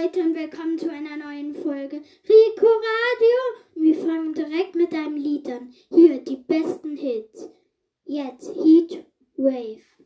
Leute und willkommen zu einer neuen Folge Rico Radio. Wir fangen direkt mit einem Lied an. Hier die besten Hits. Jetzt Heat Wave.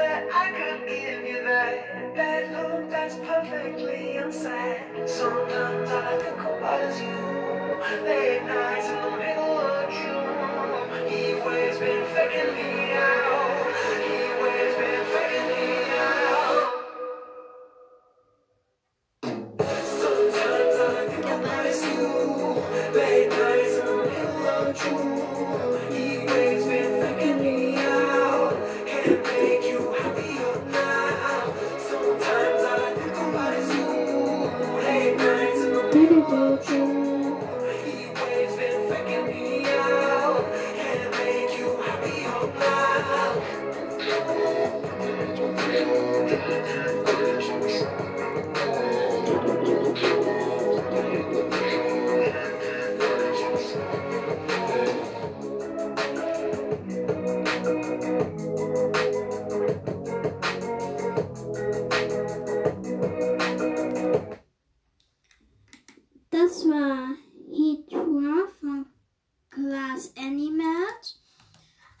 said I could give you that bedroom that's perfectly unsaid. Sometimes all I think about is you. Late nights in the middle of June. Heat waves been das Animat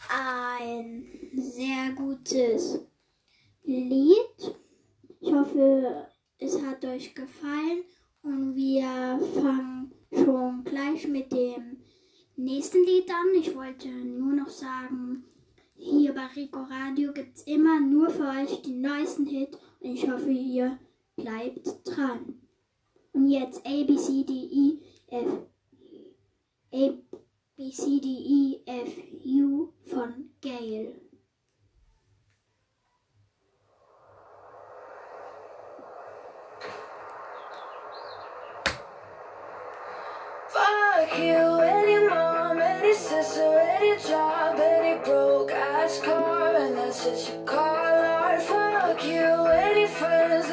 ein sehr gutes Lied. Ich hoffe, es hat euch gefallen und wir fangen schon gleich mit dem nächsten Lied an. Ich wollte nur noch sagen, hier bei Rico Radio gibt es immer nur für euch die neuesten Hits und ich hoffe, ihr bleibt dran. Und jetzt A, B, C, D, E, F, B, C, D, E, F, U von Gail. Fuck you, any mom, any sister, any job, any broke ass car, and that's just your car, Lord. Fuck you, any friends,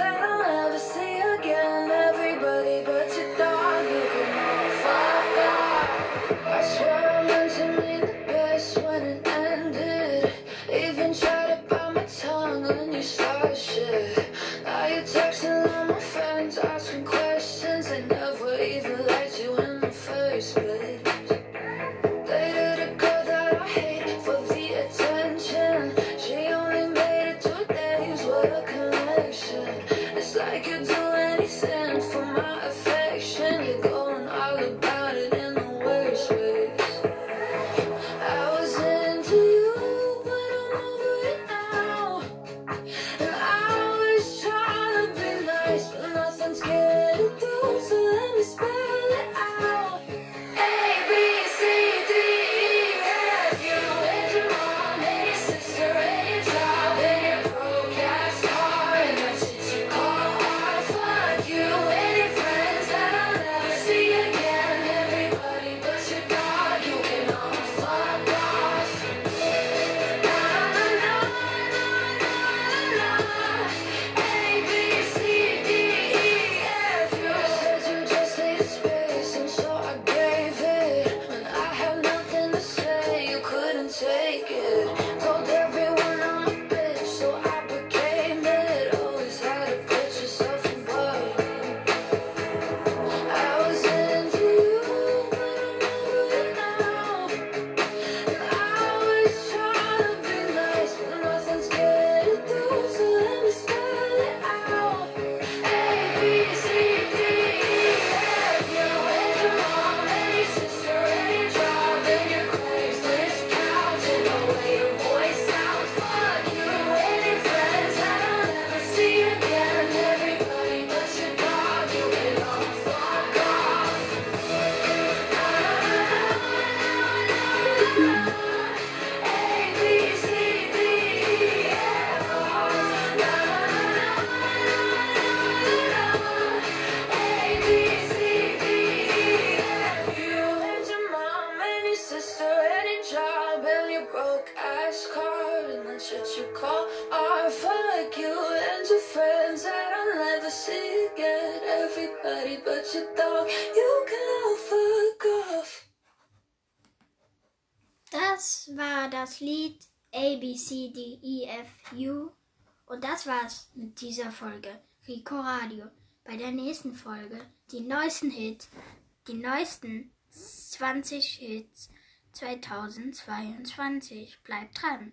Fuck you and your friends that I'll never see again. Everybody but your dog, you can all fuck off. Das war das Lied A, B, C, D, E, F, U. Und das war's mit dieser Folge. Rico Radio. Bei der nächsten Folge die neuesten Hits, die neuesten 20 Hits 2022. Bleibt dran.